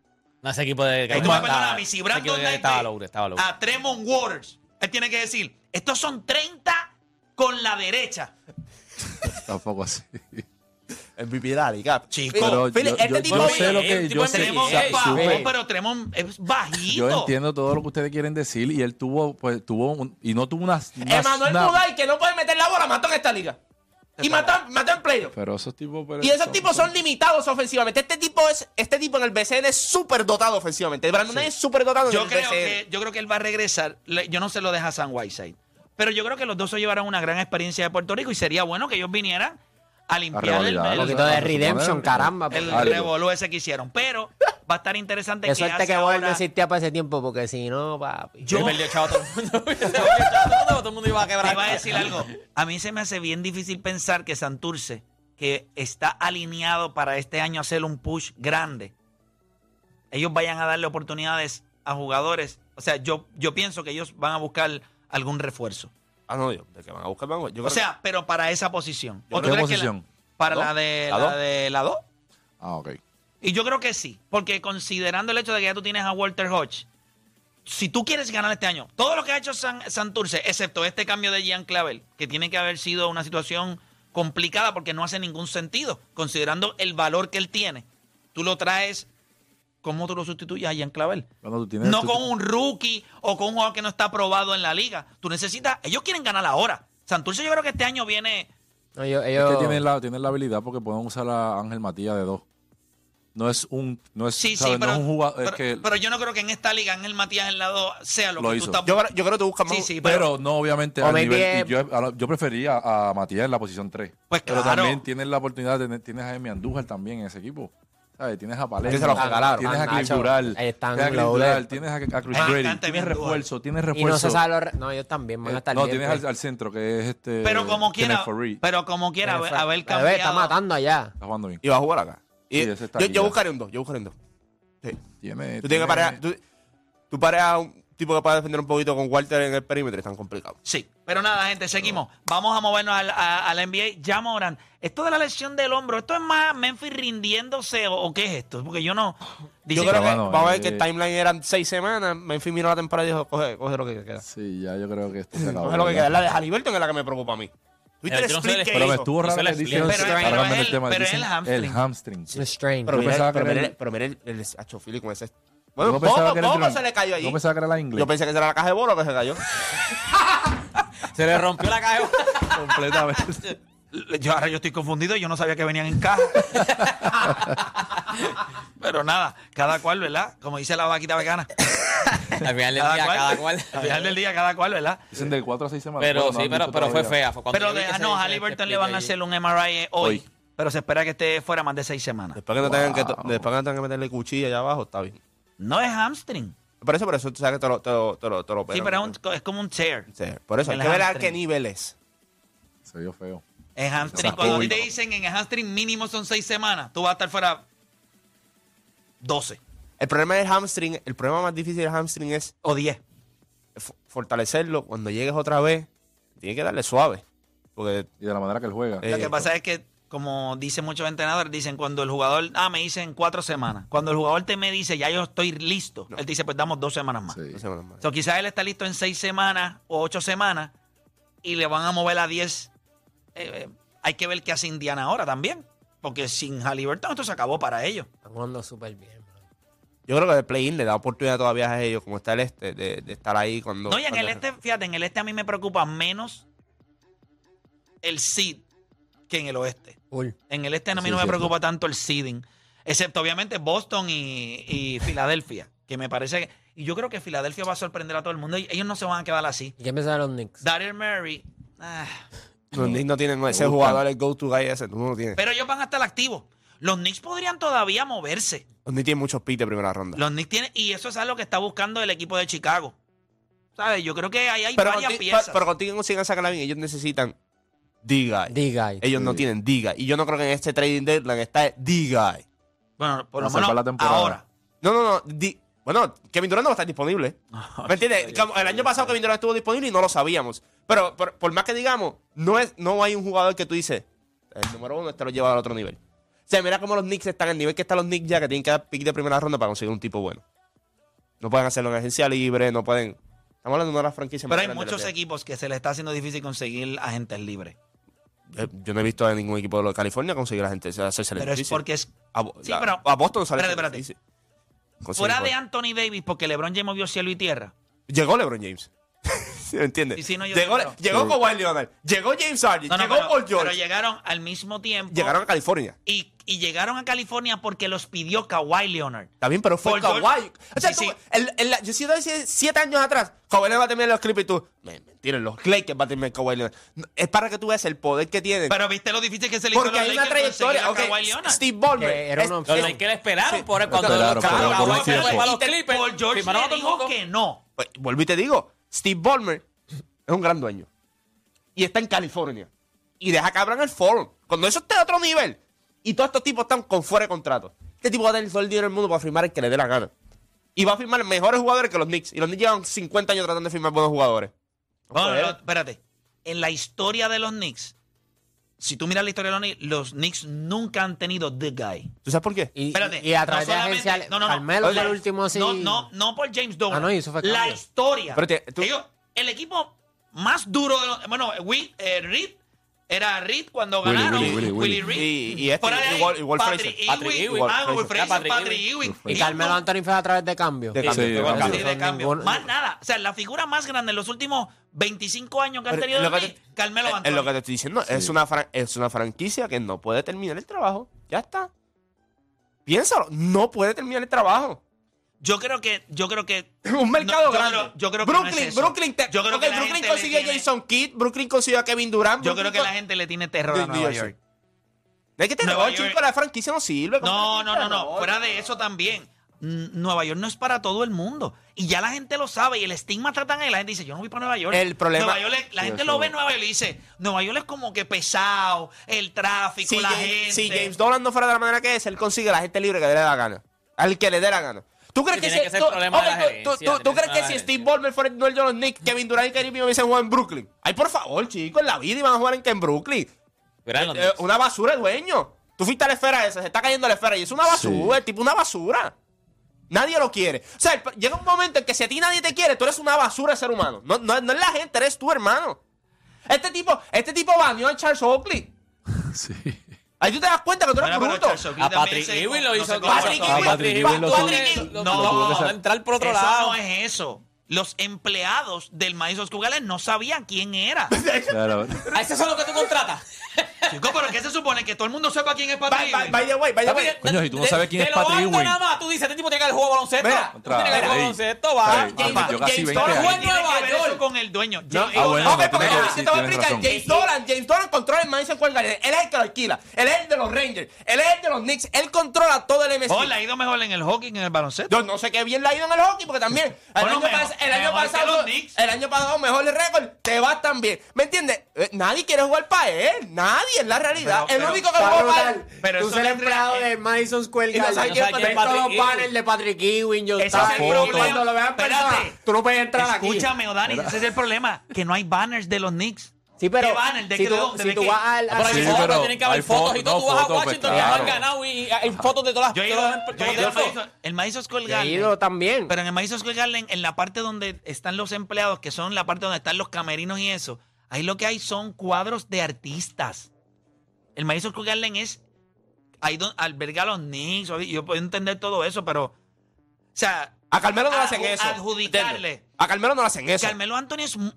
No, ese equipo de... Es tú me perdonas estaba- a mí, si ese Brandon equipo de- Knight estaba loaded, estaba a Tremont Waters, él tiene que decir, estos son 30 con la derecha. Tampoco así. MVP de la liga. Chico. Pero yo- este yo- tipo yo sé lo que- yo es sé- es bajo, supe- pero Tremont es bajito. Yo entiendo todo lo que ustedes quieren decir y él tuvo, pues, tuvo un- y no tuvo unas. unas- Emanuel una- Muday, que no puede meter la bola, mató en esta liga. Y mató, mató en playoff. Pero esos tipos. pero Y esos tipos son limitados ofensivamente. Este tipo es, este tipo en el BCN es súper dotado ofensivamente. Brandon es súper dotado en Yo el creo, BCN. que, yo creo que él va a regresar. Yo no se lo deja a San Whiteside. Pero yo creo que los dos se llevarán una gran experiencia de Puerto Rico y sería bueno que ellos vinieran a limpiar el, el, poquito de redemption, caramba. el porque- Algo. revolú ese que hicieron. Pero va a estar interesante que suerte que Boyle no existía para ese tiempo, porque si no, papi. Yo- Yo perdió chavo a todo el mundo. Todo el mundo, todo el mundo iba a Te quebrar. iba a decir algo. A mí se me hace bien difícil pensar que Santurce, que está alineado para este año hacer un push grande, ellos vayan a darle oportunidades a jugadores. O sea, yo, yo pienso que ellos van a buscar algún refuerzo. Ah, no, yo, de que van a buscar, van a- yo O creo sea, pero para esa posición. ¿Qué ¿O tú crees que la- posición? para ¿La la dos? de ¿La la, dos? de la 2. Ah, ok. Y yo creo que sí, porque considerando el hecho de que ya tú tienes a Walter Hodge, si tú quieres ganar este año, todo lo que ha hecho San, Santurce, excepto este cambio de Jean Clavel, que tiene que haber sido una situación complicada porque no hace ningún sentido, considerando el valor que él tiene, tú lo traes, ¿cómo tú lo sustituyes a Jean Clavel? Cuando tú tienes- No con un rookie o con un jugador que no está aprobado en la liga. Tú necesitas, ellos quieren ganar ahora. Santurce yo creo que este año viene No, ellos, Es ellos- que tienen la, tienen la habilidad porque pueden usar a Ángel Matías de dos. No es un. No es, Sí, ¿sabes? sí, no pero, es un jugador. pero, es que, pero yo no creo que en esta liga Ángel Matías en lado sea lo, Lo que hizo. tú estás Yo, yo creo que tú buscas más. Sí, sí, pero, pero, no, obviamente, al nivel. y yo, yo prefería a Matías en la posición 3. Pues Pero claro. también tienes la oportunidad de tener, tienes a Emi Andújar también en ese equipo. ¿Sabes? Tienes a Palermo. Que se los regalaron. Tienes a Cliff Nacho, Dural. están tienes a Cliff. Dural, Tienes a, a Chris Brady. encanta Tienes Emi refuerzo. Tienes y refuerzo. no se sabe los re- No, ellos también van a Eh, estar no, bien, tienes pues. al, al centro que es este. pero como Kenneth quiera, pero como quiera haber, haber Bebé, cambiado. está matando allá. Está jugando bien. Y va a jugar acá. Y Sí, ese está yo, buscaré un 2. Yo buscaré un 2. Sí. Tiene, Tú tienes que tiene- parear. Tú, tú pareas a un tipo que pueda defender un poquito con Walter en el perímetro. Es tan complicado. Sí, pero nada, gente, seguimos. Vamos a movernos al, a, al NBA. Ya Moran, esto de la lesión del hombro, ¿esto es más Memphis rindiéndose o, o qué es esto? Porque yo no. Yo creo que- Bueno, vamos a ver eh, que el timeline eran 6 semanas. Memphis miró la temporada y dijo: coge, coge lo que queda. Sí, ya yo creo que esto se acabó. Coge lo que queda. La de Halliburton es la que me preocupa a mí. ¿Tuviste el Pero no el- me estuvo raro el. Pero el el- el hamstring. El hamstring. Pero mira, pero el- mira el, el, Yo Bueno, no pensaba ¿cómo, que era cómo el- se le cayó allí? No pensaba que era la inglés. Yo pensé que era la caja de bola que se cayó. Se le rompió la caja. completamente. Yo ahora yo estoy confundido, yo no sabía que venían en caja. Pero nada, cada cual, ¿verdad? Como dice la vaquita vegana. Al final del día, cada cual. Al final del día, cada cual, ¿verdad? Dicen de 4 a 6 semanas. Pero Bueno, sí, pero, pero fue fea. Fue Pero yo de, ah, no, se Halliburton le van a hacer un MRI hoy, Hoy. Pero se espera que esté fuera más de seis semanas. Después que no tengan que, después que no tengan que meterle cuchilla allá abajo, está bien. No es hamstring. Por eso, por eso tú sabes que te lo, te lo, te lo, te lo Sí, pero es, un- es como un tear. Sí, por eso hay el que ver a hamstring. qué nivel es. Se vio feo. Es hamstring. Cuando a ti te dicen en el hamstring mínimo son seis semanas, tú vas a estar fuera 12 El problema del hamstring, el problema más difícil del hamstring es o 10. f- fortalecerlo. Cuando llegues otra vez, tienes que darle suave. Porque Y de la manera que él juega. Eh, Lo que pasa es que, como dicen muchos entrenadores, dicen cuando el jugador, ah, me dicen cuatro semanas. Cuando el jugador te me dice, ya yo estoy listo, él dice, pues damos dos semanas más. Sí. sé, bueno, más. So, quizás él está listo en seis semanas o ocho semanas y le van a mover a 10. Eh, eh, hay que ver qué hace Indiana ahora también. Porque sin Halliburton esto se acabó para ellos. Están jugando súper bien. man. Yo creo que el play-in le da oportunidad todavía a ellos, como está el este, de, de estar ahí cuando. No, y en el este, fíjate, en el este a mí me preocupa menos el seed que en el oeste. En el este a mí Sí, no me cierto. preocupa tanto el seeding. Excepto, obviamente, Boston y, y Filadelfia. Que me parece que. Y yo creo que Filadelfia va a sorprender a todo el mundo. y Ellos no se van a quedar así. ¿Y qué piensan de los Knicks? Daryl Murray. ah, Los Knicks no tienen ese jugador, el go-to guy ese, tú no lo tienes. pero ellos van a estar activos. Los Knicks podrían todavía moverse. Los Knicks tienen muchos de primera ronda. Los Knicks tienen. Y eso es algo que está buscando el equipo de Chicago. ¿Sabes? Yo creo que ahí hay pero, varias piezas. pero contigo consigan sacar la bien, ellos necesitan D-Guy. D-Guy. Ellos no tienen D-Guy. Y yo no creo que en este trading deadline está D-Guy. bueno, por lo menos la temporada. ahora. No, no, no. D- bueno, Kevin Durant no va a estar disponible. ¿Me entiendes? Como el año pasado Kevin Durant estuvo disponible y no lo sabíamos. Pero por, por más que digamos, no, es, no hay un jugador que tú dices, el número uno este lo lleva al otro nivel. O sea, mira cómo los Knicks están, el nivel que están los Knicks ya, que tienen que dar pick de primera ronda para conseguir un tipo bueno. No pueden hacerlo en agencia libre, no pueden... Estamos hablando de una de las franquicias Pero más hay muchos equipos que se les está haciendo difícil conseguir agentes libres. Eh, Yo no he visto a ningún equipo de California conseguir a la gente hacerse Pero es porque es. A, Sí, la- pero- a Boston sale espérate, espérate. difícil. Conseguir Fuera de. Anthony Davis, porque LeBron James movió cielo y tierra. Llegó LeBron James. ¿Sí ¿Me entiendes? Sí, sí, no, yo llegó llegó Kawhi Leonard. Llegó James Harden. No, no, llegó pero, Paul George. pero llegaron al mismo tiempo. Llegaron a California. y, y llegaron a California porque los pidió Kawhi Leonard. Está bien, pero fue Paul Kawhi. George- O sea, Sí, tú- sí. el- el- yo si siete años atrás, Kawhi Leonard va a terminar los Clippers y tú, "Me- mentira, en los Lakers va a terminar Kawhi Leonard. No, Es para que tú veas el poder que tienen. Pero viste lo difícil que se le hizo porque a los hay una trayectoria. a Ok, Kawhi Leonard. Steve Ballmer. Que Los opción. Lakers esperaron por él cuando a los Clippers. Paul George le dijo que no. Pues, vuelvo y te digo, Steve Ballmer es un gran dueño. Y está en California. Y deja que abran el foro. Cuando eso esté a otro nivel. Y todos estos tipos están con fuera de contrato. Este tipo va a tener todo el dinero del mundo para firmar el que le dé la gana. Y va a firmar mejores jugadores que los Knicks. Y los Knicks llevan 50 años tratando de firmar buenos jugadores. No No, no, puede. no, espérate. En la historia de los Knicks, si tú miras la historia de los Knicks, los Knicks nunca han tenido the guy. ¿Tú sabes por qué? Y, Espérate. y a través no de solamente- agencia, no, no, no. Carmelo fue La- el último sí. No, no, no por James Dolan. Ah, no, y eso fue La cambio. historia. Espérate, tú- Ellos- el equipo más duro de los. Bueno, Will, eh, Reed. Era Reed cuando Willie, ganaron. Willie, Willie, Willie. Reed. Y- y este, Fuera de ahí, igual- igual Patrick Fraser. Ewing, Patrick Ewing. Ah, Fraser. Fraser, Patrick Patrick Ewing. Y Carmelo Anthony fue a través de cambio. De Sí, cambio. de de cambio. cambio. Sí, de cambio. Más nada. O sea, la figura más grande en los últimos 25 años que han tenido que te- Carmelo Anthony. Es lo que te estoy diciendo. Es, una fran- es una franquicia que no puede terminar el trabajo. Ya está. Piénsalo. No puede terminar el trabajo. Yo creo que, yo creo que. Un mercado no, yo grande. creo- yo creo que no Brooklyn, es eso. Brooklyn, te- Yo creo que Brooklyn consiguió a Jason Kidd, Brooklyn consiguió a Kevin Durant. Yo Brooklyn creo que la gente le tiene terror a Nueva. York. Es que te Nueva no, York- chico, la franquicia no sirve. No, no, no, no. Fuera de eso también. Nueva York no es para todo el mundo. Y ya la gente lo sabe. Y el estigma está tan ahí. La gente dice, yo no voy para Nueva York. El problema- Nueva York la gente lo ve en Nueva York y dice, Nueva York es como que pesado, el tráfico, Si la James, gente. si James Dolan no fuera de la manera que es, él consigue a la gente libre que le dé la gana. Al que le dé la gana. ¿Tú crees Sí, que, si, tú, tú- tú- tú crees que. Steve Ballmer fuera el dueño de los Knicks, Kevin Durant y Kyrie Irving hubiesen jugado en Brooklyn? Ay, por favor, chicos, en la vida iban a jugar en, que en Brooklyn. Eh, Knicks. una basura de dueño. Tú fuiste a la esfera esa, se está cayendo la esfera y es una basura, el tipo una basura. Nadie lo quiere. O sea, el- llega un momento en que si a ti nadie te quiere, tú eres una basura de ser humano. No, no, no es la gente, eres tú, hermano. Este tipo, este tipo baneó a Charles Oakley. Sí. Ahí tú te das cuenta que tú eres bruto. A Patrick Ewing lo no hizo Patrick. Ewing- No, que entrar por otro eso lado. no es eso. Los empleados del Madison Square Garden no sabían quién era. Claro. ¿A ese es lo que tú contratas? Chico, pero ¿qué se supone? Que todo el mundo sepa quién es Patrick Ewing. by the way, by the way. Coño, si tú no sabes quién de es lo Patrick alto Ewing. nada más, tú dices, este tipo tiene que haber jugado baloncesto. Mira, Tú tienes que haber jugado ey, baloncesto, va. ey, James- yo casi James 20 Dolan años. ¿Qué tiene que Nueva ver York. eso con el dueño? No, James- Ah, bueno, no, porque te voy a explicar. James Dolan, James Dolan controla el Madison Square Garden. Él es el que lo alquila. Él es el de los Rangers. Él es el de los Knicks. Él controla todo el MSC. Oh, le ha ido mejor en el hockey que en el baloncesto. Yo no sé qué bien le ha ido en el hockey, porque también el, año, pasado, los Knicks. el año pasado mejor el récord, te vas también. ¿Me entiendes? Eh, nadie quiere jugar para él, nadie, es la realidad. Pero- el pero- único que juega para él. Pero Tú eso ser no es empleado de Madison Square Garden. No sabes quién es los banners de Patrick Ewing, John Ese es Starks. el Y problema. Cuando lo vean tú no puedes entrar aquí. Escúchame, O'Dani, ese es el problema. Que no hay banners de los Knicks. Sí, pero ¿Qué banner? ¿De si qué- tú, de- si de tú qué? vas al... Pero hay Sí, fotos, pero tienen que haber hay fotos y fotos, todo. no Tú vas a fotos, Washington pues, que no han claro. ganado y y hay fotos de todas las. Yo he todas ido, las- yo he todas ido al las- Madison, el Madison Square Yo he Garden. ido también. Pero en el Madison Square Garden, en la parte donde están los empleados, que son la parte donde están los camerinos y eso, ahí lo que hay son cuadros de artistas. El Madison Square Garden es. Ahí donde alberga a los Knicks. o- Yo puedo entender todo eso, pero. O sea. A Carmelo no le hacen adju- eso. Adjudicarle. ¿entiendes? A Carmelo no le hacen eso. Carmelo Anthony es. mu-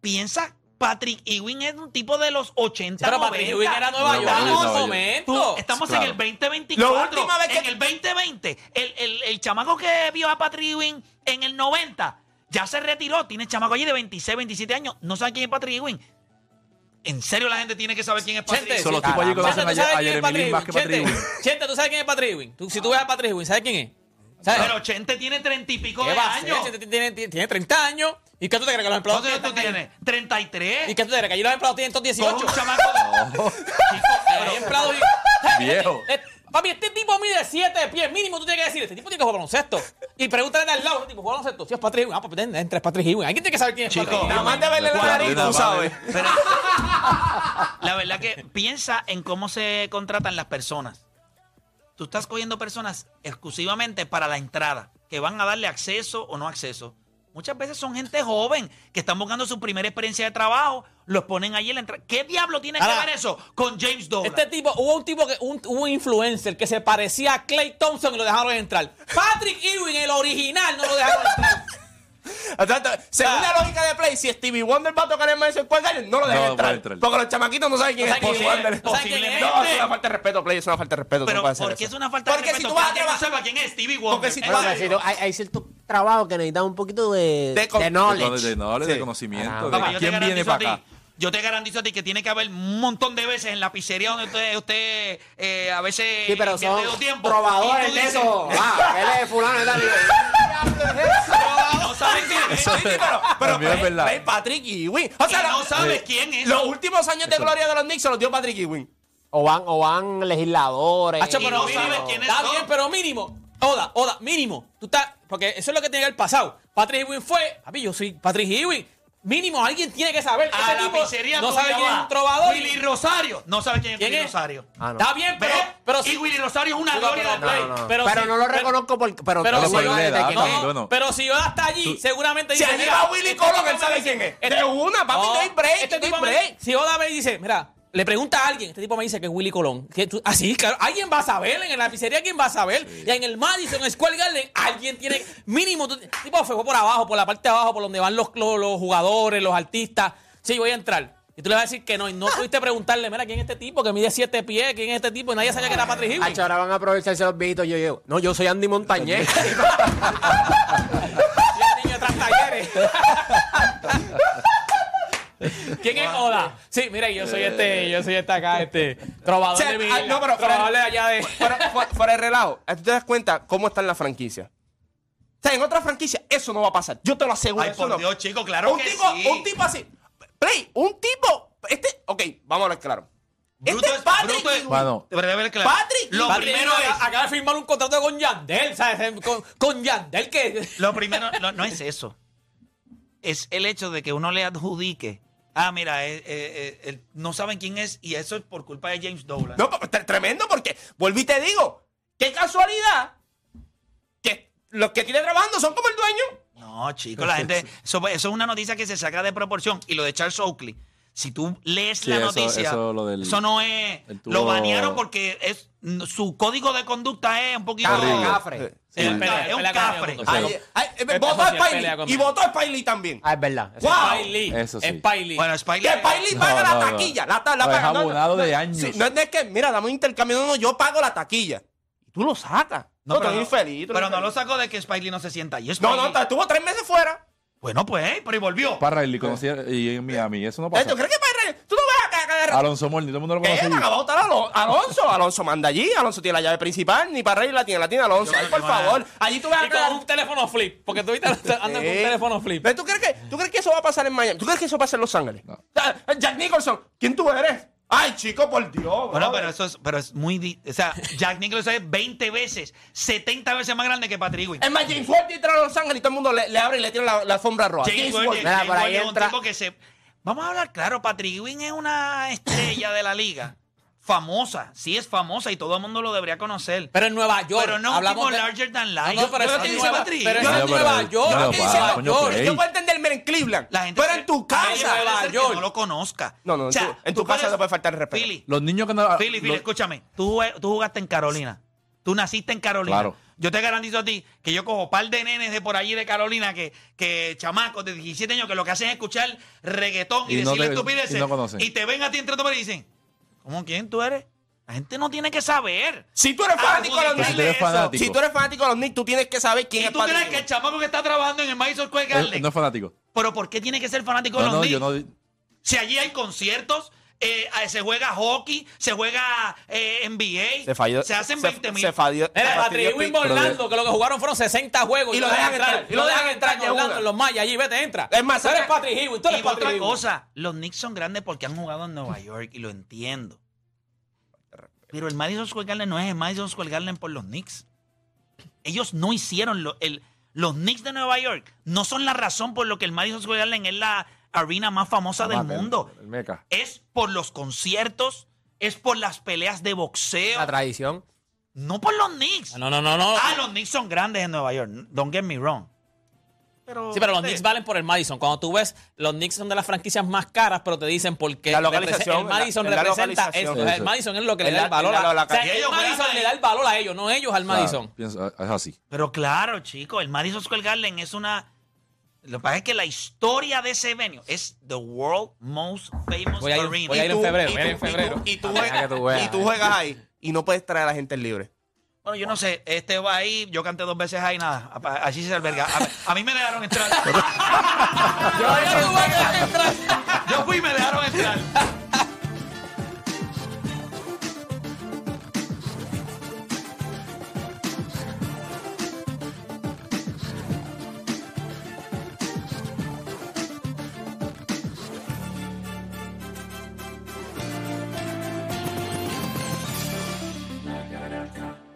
Piensa. Patrick Ewing es un tipo de los 80. Pero Patrick 90. Ewing era Nueva York en Estamos- ese Nueva York. momento. Tú, estamos Claro. en el 2024. La última vez que- En el 2020, el, el, el chamaco que vio a Patrick Ewing en el 90 ya se retiró. Tiene chamaco allí de 26, 27 años. No sabe quién es Patrick Ewing. En serio, la gente tiene que saber quién es Patrick Chente, Ewing. Son los tipos allí que Chente, conocen ¿tú a, sabes a quién es Jeremy Patrick Lin más que Ewing? Patrick Chente, Ewing. Chente, ¿tú sabes quién es Patrick Ewing? Tú- si tú ves a Patrick Ewing, ¿sabes quién es? ¿Sabes? Pero Chente tiene 30 y pico ¿Qué de va a hacer? años. Chente tiene, tiene, tiene 30 años. ¿Y qué tú te crees que los empleados ¿Cuántos años tú tienen? tienes? 33. ¿Y qué tú te crees que allí los empleados tienen todos Con 18? un chamaco. Hay empleados y- Viejo. Eh, Papi, este tipo mide 7 pies mínimo, tú tienes que decir, este tipo tiene que jugar baloncesto. Y pregúntale de al lado, este tipo juega baloncesto. Si es Patrick Ewing, ah, pues entra es Patrick Ewing. Alguien tiene que saber quién es Chico, Patrick Ewing. Nada más de verle la nariz, tú sabes. Pero la verdad que piensa en cómo se contratan las personas. Tú estás cogiendo personas exclusivamente para la entrada, que van a darle acceso o no acceso. muchas veces son gente joven que están buscando su primera experiencia de trabajo, los ponen allí en la entrada. ¿Qué diablo tiene Ahora, que ver eso con James Dolan? Este tipo, hubo un tipo que, un, un influencer que se parecía a Clay Thompson y lo dejaron entrar. Patrick Ewing, el original, no lo dejaron entrar. Según Ah. la lógica de Play, si Stevie Wonder va a tocar en Madison Square Garden, no lo dejen No, entrar. Porque los chamaquitos no saben quién es Stevie es, Wonder. no quién es. No, es una falta de respeto, Play, es una falta de respeto. Pero no puedes hacer ¿por qué eso. es una falta de Porque si respeto tú vas a trabajar- quién es Stevie Wonder? Porque hay, hay ciertos trabajos que necesitan un poquito de, De de knowledge. de, knowledge, Sí. de conocimiento. Ah, quién viene para acá. Yo te garantizo a ti que tiene que haber un montón de veces en la pizzería donde usted, usted eh, a veces Sí, pero son tiempo. probadores de eso. Ah, él es fulano tal. no sabes quién es. Sí, pero, pero También es verdad. Play, Patrick Ewing. O sea, Y no sabes eh, quién es. Los últimos años de gloria de los Knicks se los dio Patrick Ewing. O van, o van legisladores. Hacho, Y pero no mínimo, sabes quiénes Está son. bien, pero mínimo. Oda, Oda, mínimo. Tú estás. Porque eso es lo que tiene que haber pasado. Patrick Ewing fue. Papi, yo soy Patrick Ewing. Mínimo, alguien tiene que saber. A Ese la tipo pizzería no sabe quién es un trovador. Willy Rosario. No sabe quién es ¿Quién Willy es? Rosario. Ah, no. Está bien, pero. Pero y si- Willy Rosario es una No, gloria pero- de Play. No, no, Pero pero, si- no lo reconozco porque. Pero, si yo da, que- No, no, bueno. pero si yo hasta allí, Tú- seguramente Si dice, va Willy este Colon, tipo él sabe quién es. este- De una, papi, no hay break, Este tipo si Oda me dice, mira, le pregunta a alguien, este tipo me dice que es Willy Colón. Así, claro, alguien va a saber, en la pizzería alguien va a saber. Y en el Madison Square Garden, alguien tiene, mínimo, tipo fue por abajo, por la parte de abajo, por donde van los, los, los jugadores, los artistas. Sí, voy a entrar. Y tú le vas a decir que no, y no pudiste preguntarle, mira, ¿quién es este tipo que mide siete pies? ¿Quién es este tipo? Y nadie sabía que era Patrick. Hacho, ahora van a aprovecharse los viejitos. Yo, yo, no, yo soy Andy Montañez. Ya, niño, tras talleres. ¿Quién es Oda? Sí, mira, yo soy este, yo soy este acá, este, trovador O sea, de mi ah, no, pero trovador fuera- de allá de... Fuera, fuera- fuera de relajo, ¿tú te das cuenta cómo está en la franquicia? O sea, en otra franquicia eso no va a pasar. Yo te lo aseguro. Ay, eso por no. Dios, chico, claro un que tipo, sí. Un tipo así. Play, un tipo. Este, ok, vamos a hablar claro. Bruto este es- Patrick bruto es- Ewing. Claro. Patrick, Lo Patrick primero es. Acaba de firmar un contrato con Yandel, ¿sabes? Con, con Yandel que... Lo primero no es eso. Es el hecho de que uno le adjudique. Ah, mira, eh, eh, eh, no saben quién es y eso es por culpa de James Dolan. No, tremendo porque, vuelvo y te digo, qué casualidad que los que tiene trabajando son como el dueño. No, chicos, la gente. Eso, eso es una noticia que se saca de proporción. Y lo de Charles Oakley, si tú lees Sí, la eso- noticia, eso lo del- eso no es. Lo banearon porque es su código de conducta es un poquito. Cafre. Es un, pelea- ca- es un cafre. votó a sí es Spiley y votó a Spiley también. Ah, es verdad. Sí. Spike Lee. Bueno, Spike Que Spiley No, paga no, la no. taquilla. La, ta- la Lo paga. es abonado de años. Sí, no es de que, mira, dame un intercambio. No, no, yo pago la taquilla. Y tú lo sacas. No, pero infeliz. Pero no lo sacó de que Spike Lee no se sienta ahí. No, no, estuvo tres meses fuera. Bueno, pues, pero y volvió. para Riley conocía y en Miami, eso no Eh, pasa. ¿Tú crees que para Tú no ves acá, acá de Alonso Morni, todo el mundo lo ¿Qué? conoce. allí. Van a votar a Alo- Alonso. Alonso manda allí. Alonso tiene la llave principal. Ni para la tiene, la tiene Alonso. Yo Ay, por favor. Allí tú ves Y acá. con un teléfono flip. Porque tú viste, andan con un teléfono flip. ¿Pero ¿Tú crees, que, ¿Tú crees que eso va a pasar en Miami? ¿Tú crees que eso va a pasar en Los Ángeles? No. Ah, Jack Nicholson, ¿quién tú eres? Ay, chico, por Dios. Bueno, brother. pero eso es, pero es muy. di- O sea, Jack Nicholson es 20 veces, 70 veces más grande que Patrick Ewing. Es más, James Worthy entra a Los Ángeles y todo el mundo le, le abre y le tira la, la alfombra roja. James James Worthy Worthy. Mira, James por ahí Worthy es un entra- tipo que se. Vamos a hablar claro, Patrick Ewing es una estrella de la liga. Famosa, sí es famosa y todo el mundo lo debería conocer. Pero en Nueva York. Pero no un hablamos tipo de- larger than life. No, no, pero no es te Nueva- dice Patrick. pero no pero- Nueva no, York. pero eso es para, Nueva York. Yo puedo entenderme en Cleveland. La gente pero en tu casa. Nueva que York. no lo conozca. No, no, en tu- en tu casa no puede faltar el respeto. Philly, Los niños que no. Philly, Philly, los- escúchame. Tú, tú jugaste en Carolina. Tú naciste en Carolina. Claro. Yo te garantizo a ti que yo cojo par de nenes de por allí de Carolina que, que chamacos de 17 años que lo que hacen es escuchar reggaetón y, Y no decirle estupideces. no y te ven a ti entre todos y dicen, ¿cómo quién tú eres? La gente no tiene que saber. Si tú eres Ah, fanático de los Knicks, Si tú eres fanático. si tú eres fanático de los Knicks, tú tienes que saber quién ¿Y es tú crees Patrick que el chamaco que está trabajando en el Madison Square Garden? él no es fanático. ¿Pero por qué tiene que ser fanático de los no, Knicks? yo no. Si allí hay conciertos, eh, se juega hockey, se juega eh, NBA, Se falló. se hacen se- 20 mil. Se falló. Se Patrick Orlando, que lo que jugaron fueron 60 juegos. Y lo dejan entrar, Y lo dejan entrar Orlando en los mayas. Allí, vete, entra. Es más, tú eres Patrick Ewing, tú eres Y Patrick otra Ewing. cosa, los Knicks son grandes porque han jugado en Nueva York y lo entiendo. Pero el Madison Square Garden no es el Madison Square Garden por los Knicks. Ellos no hicieron lo- el, los Knicks de Nueva York. No son la razón por lo que el Madison Square Garden es la arena más famosa del el- mundo. el meca. Es por los conciertos, es por las peleas de boxeo, La tradición. no por los Knicks. No, no, no, no. Ah, los Knicks son grandes en Nueva York. Don't get me wrong. pero. Sí, pero los Knicks valen por el Madison. Cuando tú ves, los Knicks son de las franquicias más caras, pero te dicen porque La localización, el Madison la- la representa localización. eso. Sí, El. Madison es lo que le da la- el valor. la- a- la- o sea, y el ellos Madison le da el valor a ellos, no ellos al Madison. Es así. Pero claro, chico, el Madison Square Garden es una. Lo que pasa es que la historia de ese venue es the world most famous Voy a ir- arena. voy a ir Y en tú- febrero, y voy a ir en y tú- febrero. Y tú juegas- tú veas. y tú juegas ahí y no puedes traer a la gente libre. Bueno, yo no sé, este va ahí, yo canté dos veces ahí, nada, así se alberga. A, a mí me dejaron entrar. Yo voy a entrar.